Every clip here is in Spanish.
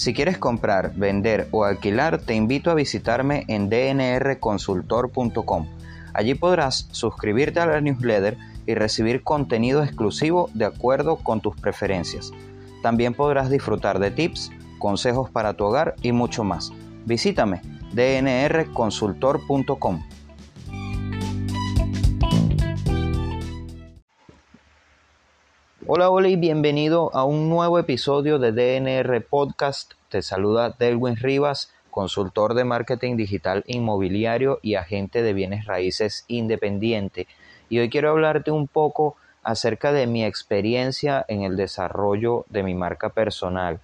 Si quieres comprar, vender o alquilar, te invito a visitarme en dnrconsultor.com. Allí podrás suscribirte a la newsletter y recibir contenido exclusivo de acuerdo con tus preferencias. También podrás disfrutar de tips, consejos para tu hogar y mucho más. Visítame dnrconsultor.com. Hola, hola y bienvenido a un nuevo episodio de DNR Podcast. Te saluda Delwin Rivas, consultor de marketing digital inmobiliario y agente de bienes raíces independiente. Y hoy quiero hablarte un poco acerca de mi experiencia en el desarrollo de mi marca personal.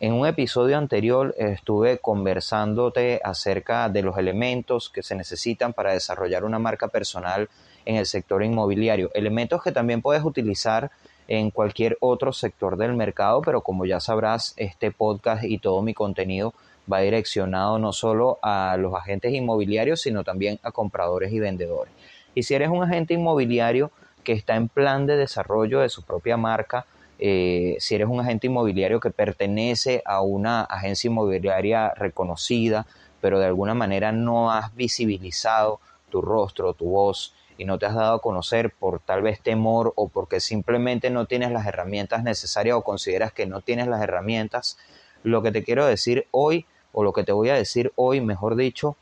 En un episodio anterior estuve conversándote acerca de los elementos que se necesitan para desarrollar una marca personal en el sector inmobiliario, elementos que también puedes utilizar en cualquier otro sector del mercado, pero como ya sabrás, este podcast y todo mi contenido va direccionado no solo a los agentes inmobiliarios, sino también a compradores y vendedores. Y si eres un agente inmobiliario que está en plan de desarrollo de su propia marca, eh, si eres un agente inmobiliario que pertenece a una agencia inmobiliaria reconocida, pero de alguna manera no has visibilizado tu rostro, tu voz, y no te has dado a conocer por tal vez temor o porque simplemente no tienes las herramientas necesarias o consideras que no tienes las herramientas, lo que te quiero decir hoy o lo que te voy a decir hoy, mejor dicho,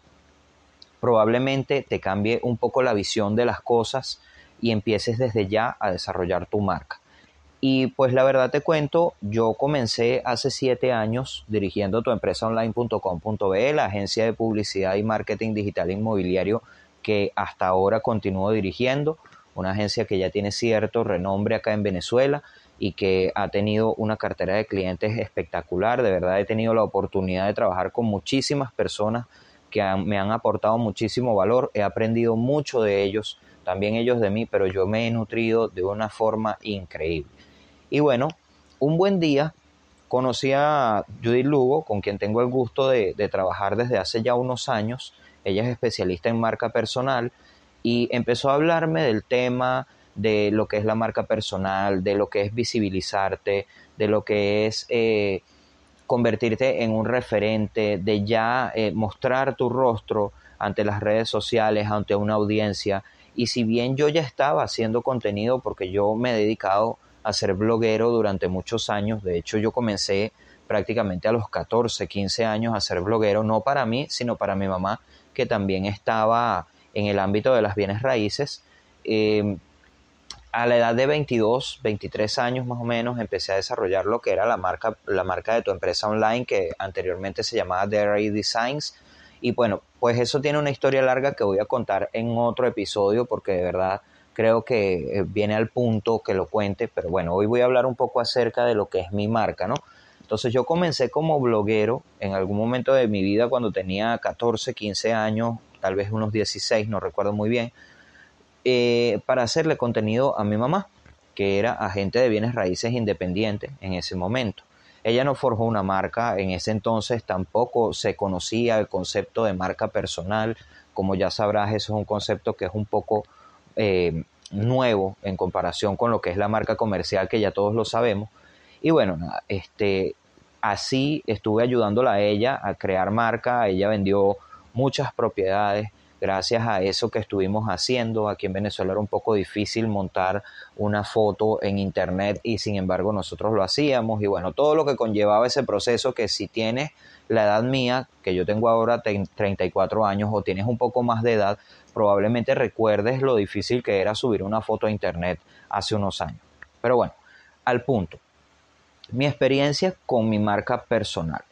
probablemente te cambie un poco la visión de las cosas y empieces desde ya a desarrollar tu marca. Y pues la verdad te cuento, yo comencé hace siete años dirigiendo tu empresa online.com.be, la agencia de publicidad y marketing digital inmobiliario que hasta ahora continúo dirigiendo, una agencia que ya tiene cierto renombre acá en Venezuela y que ha tenido una cartera de clientes espectacular. De verdad he tenido la oportunidad de trabajar con muchísimas personas que me han aportado muchísimo valor. He aprendido mucho de ellos, también ellos de mí, pero yo me he nutrido de una forma increíble. Y bueno, un buen día conocí a Judy Lugo, con quien tengo el gusto de, de trabajar desde hace ya unos años ella es especialista en marca personal y empezó a hablarme del tema de lo que es la marca personal, de lo que es visibilizarte, de lo que es eh, convertirte en un referente, de ya eh, mostrar tu rostro ante las redes sociales, ante una audiencia. Y si bien yo ya estaba haciendo contenido porque yo me he dedicado a ser bloguero durante muchos años, de hecho yo comencé prácticamente a los 14, 15 años a ser bloguero, no para mí, sino para mi mamá, que también estaba en el ámbito de las bienes raíces. Eh, a la edad de 22, 23 años más o menos, empecé a desarrollar lo que era la marca, la marca de tu empresa online, que anteriormente se llamaba Dairy Designs. Y bueno, pues eso tiene una historia larga que voy a contar en otro episodio, porque de verdad creo que eh, viene al punto que lo cuente. Pero bueno, hoy voy a hablar un poco acerca de lo que es mi marca, ¿no? Entonces yo comencé como bloguero en algún momento de mi vida cuando tenía 14, 15 años, tal vez unos 16, no recuerdo muy bien, eh, para hacerle contenido a mi mamá, que era agente de bienes raíces independiente en ese momento. Ella no forjó una marca, en ese entonces tampoco se conocía el concepto de marca personal. Como ya sabrás, eso es un concepto que es un poco eh, nuevo en comparación con lo que es la marca comercial, que ya todos lo sabemos. Y bueno, este, así estuve ayudándola a ella a crear marca, ella vendió muchas propiedades gracias a eso que estuvimos haciendo. Aquí en Venezuela era un poco difícil montar una foto en internet y sin embargo nosotros lo hacíamos y bueno, todo lo que conllevaba ese proceso que si tienes la edad mía, que yo tengo ahora 34 años o tienes un poco más de edad, probablemente recuerdes lo difícil que era subir una foto a internet hace unos años. Pero bueno, al punto mi experiencia con mi marca personal.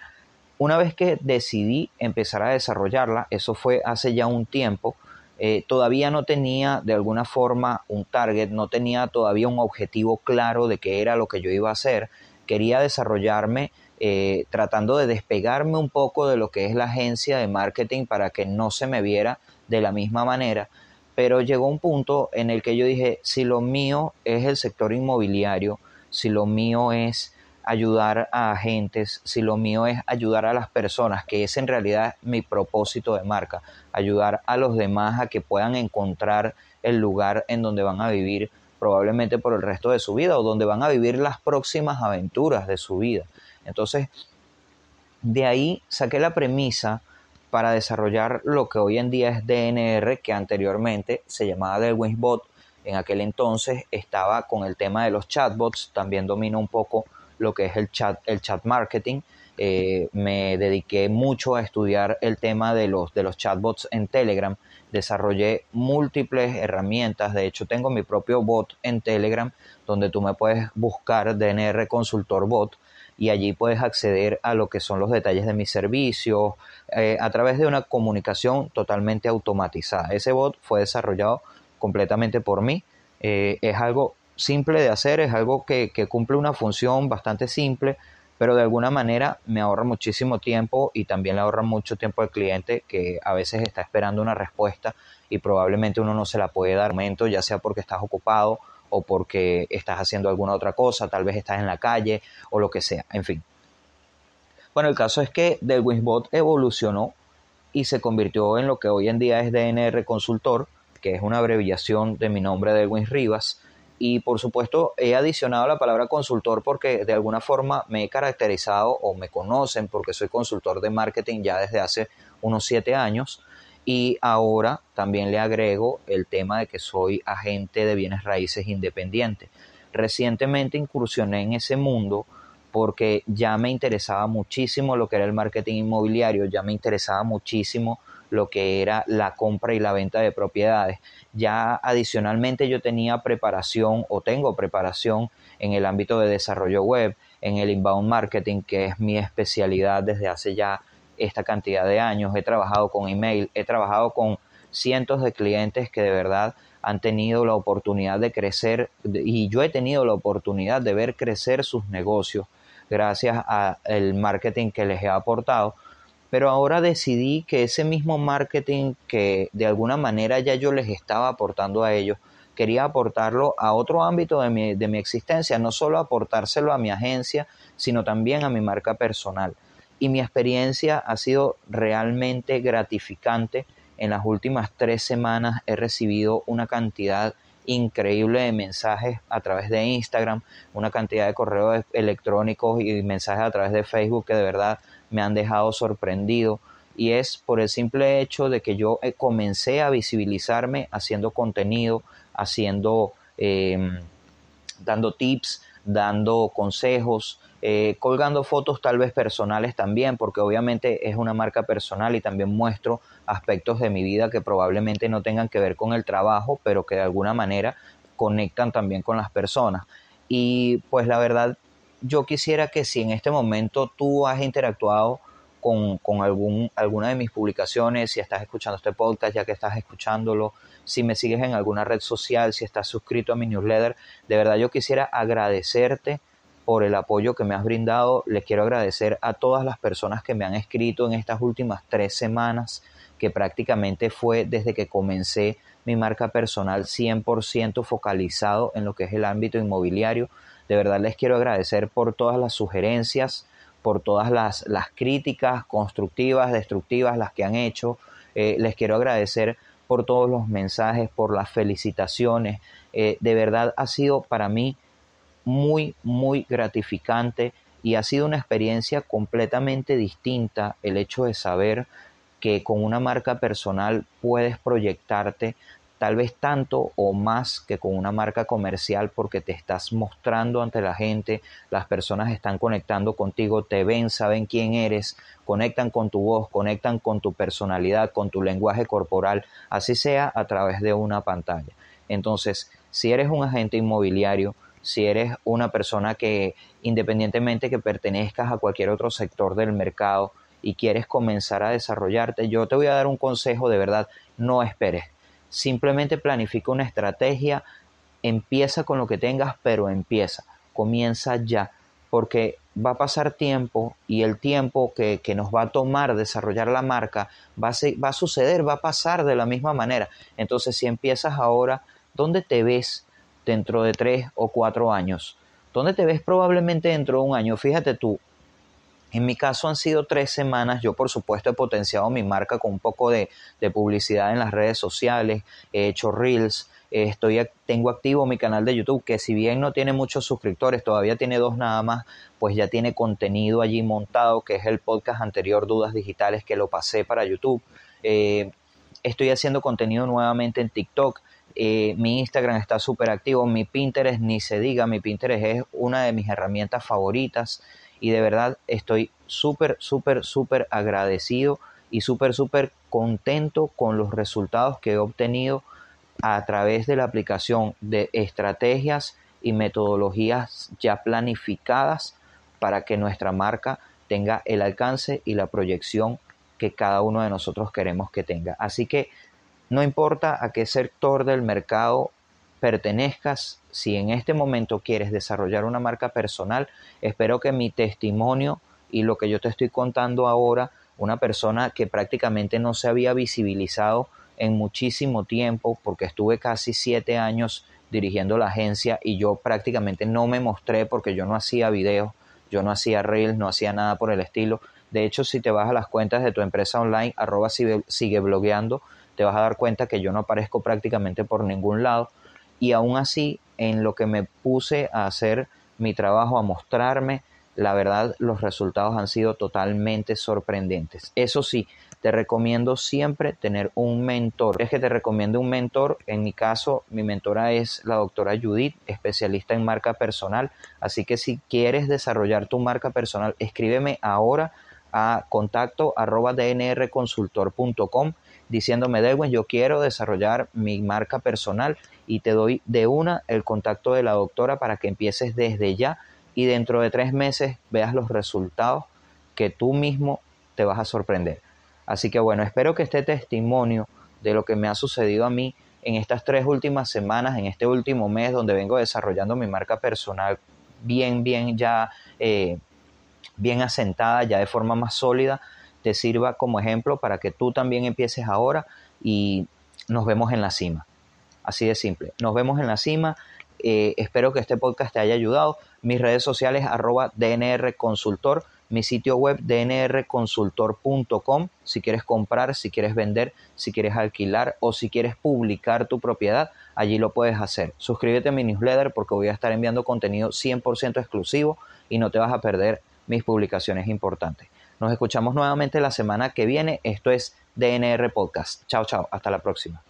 Una vez que decidí empezar a desarrollarla, eso fue hace ya un tiempo, eh, todavía no tenía de alguna forma un target, no tenía todavía un objetivo claro de qué era lo que yo iba a hacer. Quería desarrollarme eh, tratando de despegarme un poco de lo que es la agencia de marketing para que no se me viera de la misma manera. Pero llegó un punto en el que yo dije, si lo mío es el sector inmobiliario, si lo mío es ayudar a agentes, si lo mío es ayudar a las personas, que es en realidad mi propósito de marca, ayudar a los demás a que puedan encontrar el lugar en donde van a vivir probablemente por el resto de su vida o donde van a vivir las próximas aventuras de su vida. Entonces, De ahí saqué la premisa para desarrollar lo que hoy en día es DNR, que anteriormente se llamaba Bot. En aquel entonces estaba con el tema de los chatbots, también domino un poco lo que es el chat, el chat marketing. Eh, me dediqué mucho a estudiar el tema de los, de los chatbots en Telegram. Desarrollé múltiples herramientas. De hecho, tengo mi propio bot en Telegram donde tú me puedes buscar DNR Consultor Bot y allí puedes acceder a lo que son los detalles de mis servicios eh, a través de una comunicación totalmente automatizada. Ese bot fue desarrollado completamente por mí. Eh, es algo simple de hacer, es algo que, cumple una función bastante simple, pero de alguna manera me ahorra muchísimo tiempo y también le ahorra mucho tiempo al cliente que a veces está esperando una respuesta y probablemente uno no se la puede dar momento, ya sea porque estás ocupado o porque estás haciendo alguna otra cosa, tal vez estás en la calle o lo que sea, en fin. Bueno, el caso es que Delwinsbot evolucionó y se convirtió en lo que hoy en día es DNR Consultor, que es una abreviación de mi nombre Delwins Rivas. Y por supuesto he adicionado la palabra consultor porque de alguna forma me he caracterizado o me conocen porque soy consultor de marketing ya desde hace unos siete años y ahora también le agrego el tema de que soy agente de bienes raíces independiente. Recientemente incursioné en ese mundo porque ya me interesaba muchísimo lo que era el marketing inmobiliario, ya me interesaba muchísimo lo que era la compra y la venta de propiedades. Ya adicionalmente yo tenía preparación o tengo preparación en el ámbito de desarrollo web, en el inbound marketing, que es mi especialidad desde hace ya esta cantidad de años, he trabajado con email, he trabajado con cientos de clientes que de verdad han tenido la oportunidad de crecer y yo he tenido la oportunidad de ver crecer sus negocios gracias al marketing que les he aportado. Pero ahora decidí que ese mismo marketing que de alguna manera ya yo les estaba aportando a ellos, quería aportarlo a otro ámbito de mi, de mi existencia, no solo aportárselo a mi agencia, sino también a mi marca personal y mi experiencia ha sido realmente gratificante. En las últimas tres semanas he recibido una cantidad increíble de mensajes a través de Instagram, una cantidad de correos electrónicos y mensajes a través de Facebook que de verdad me han dejado sorprendido. Y es por el simple hecho de que yo eh, comencé a visibilizarme haciendo contenido, haciendo, em, dando tips, dando consejos, eh, colgando fotos tal vez personales también, porque obviamente es una marca personal y también muestro aspectos de mi vida que probablemente no tengan que ver con el trabajo, pero que de alguna manera conectan también con las personas. Y pues la verdad, yo quisiera que si en este momento tú has interactuado con, con algún, alguna de mis publicaciones, si estás escuchando este podcast, ya que estás escuchándolo, si me sigues en alguna red social, si estás suscrito a mi newsletter, de verdad yo quisiera agradecerte por el apoyo que me has brindado. Les quiero agradecer a todas las personas que me han escrito en estas últimas tres semanas, que prácticamente fue desde que comencé mi marca personal 100% focalizado en lo que es el ámbito inmobiliario. De verdad les quiero agradecer por todas las sugerencias, por todas las, las críticas constructivas, destructivas, las que han hecho. Eh, les quiero agradecer por todos los mensajes, por las felicitaciones. Eh, de verdad ha sido para mí muy, muy gratificante y ha sido una experiencia completamente distinta el hecho de saber que con una marca personal puedes proyectarte tal vez tanto o más que con una marca comercial porque te estás mostrando ante la gente, las personas están conectando contigo, te ven, saben quién eres, conectan con tu voz, conectan con tu personalidad, con tu lenguaje corporal, así sea a través de una pantalla. Entonces, si eres un agente inmobiliario, si eres una persona que independientemente que pertenezcas a cualquier otro sector del mercado y quieres comenzar a desarrollarte, yo te voy a dar un consejo de verdad, no esperes. Simplemente planifica una estrategia, empieza con lo que tengas, pero empieza, comienza ya, porque va a pasar tiempo y el tiempo que, nos va a tomar desarrollar la marca va a, va a suceder, va a pasar de la misma manera. Entonces, si empiezas ahora, ¿dónde te ves dentro de tres o cuatro años? ¿Dónde te ves probablemente dentro de un año? Fíjate tú, en mi caso han sido tres semanas. Yo, por supuesto, he potenciado mi marca con un poco de, publicidad en las redes sociales. He hecho reels, estoy, tengo activo mi canal de YouTube, que si bien no tiene muchos suscriptores, todavía tiene dos nada más, pues ya tiene contenido allí montado, que es el podcast anterior, Dudas Digitales, que lo pasé para YouTube. Eh, estoy haciendo contenido nuevamente en TikTok. Mi Instagram está súper activo, mi Pinterest ni se diga, mi Pinterest es una de mis herramientas favoritas y de verdad estoy súper, súper, súper agradecido y súper, súper contento con los resultados que he obtenido a través de la aplicación de estrategias y metodologías ya planificadas para que nuestra marca tenga el alcance y la proyección que cada uno de nosotros queremos que tenga. Así que no importa a qué sector del mercado pertenezcas, si en este momento quieres desarrollar una marca personal, espero que mi testimonio y lo que yo te estoy contando ahora, una persona que prácticamente no se había visibilizado en muchísimo tiempo, porque estuve casi siete años dirigiendo la agencia y yo prácticamente no me mostré porque yo no hacía videos, yo no hacía reels, no hacía nada por el estilo. De hecho, si te vas a las cuentas de tu empresa online, arroba sigue blogueando, te vas a dar cuenta que yo no aparezco prácticamente por ningún lado y aún así en lo que me puse a hacer mi trabajo, a mostrarme, la verdad los resultados han sido totalmente sorprendentes. Eso sí, te recomiendo siempre tener un mentor. Es que te recomiendo un mentor. En mi caso, mi mentora es la doctora Judith, especialista en marca personal. Así que si quieres desarrollar tu marca personal, escríbeme ahora a contacto dnrconsultor.com diciéndome, Delwin, yo quiero desarrollar mi marca personal y te doy de una el contacto de la doctora para que empieces desde ya y dentro de tres meses veas los resultados que tú mismo te vas a sorprender. Así que bueno, espero que este testimonio de lo que me ha sucedido a mí en estas tres últimas semanas, en este último mes donde vengo desarrollando mi marca personal bien, bien ya, eh, bien asentada, ya de forma más sólida, te sirva como ejemplo para que tú también empieces ahora y nos vemos en la cima. Así de simple. Nos vemos en la cima. Eh, espero que este podcast te haya ayudado. Mis redes sociales arroba DNR Consultor, mi sitio web dnrconsultor.com. Si quieres comprar, si quieres vender, si quieres alquilar o si quieres publicar tu propiedad, allí lo puedes hacer. Suscríbete a mi newsletter porque voy a estar enviando contenido 100% exclusivo y no te vas a perder mis publicaciones importantes. Nos escuchamos nuevamente la semana que viene. Esto es DNR Podcast. Chao, chao. Hasta la próxima.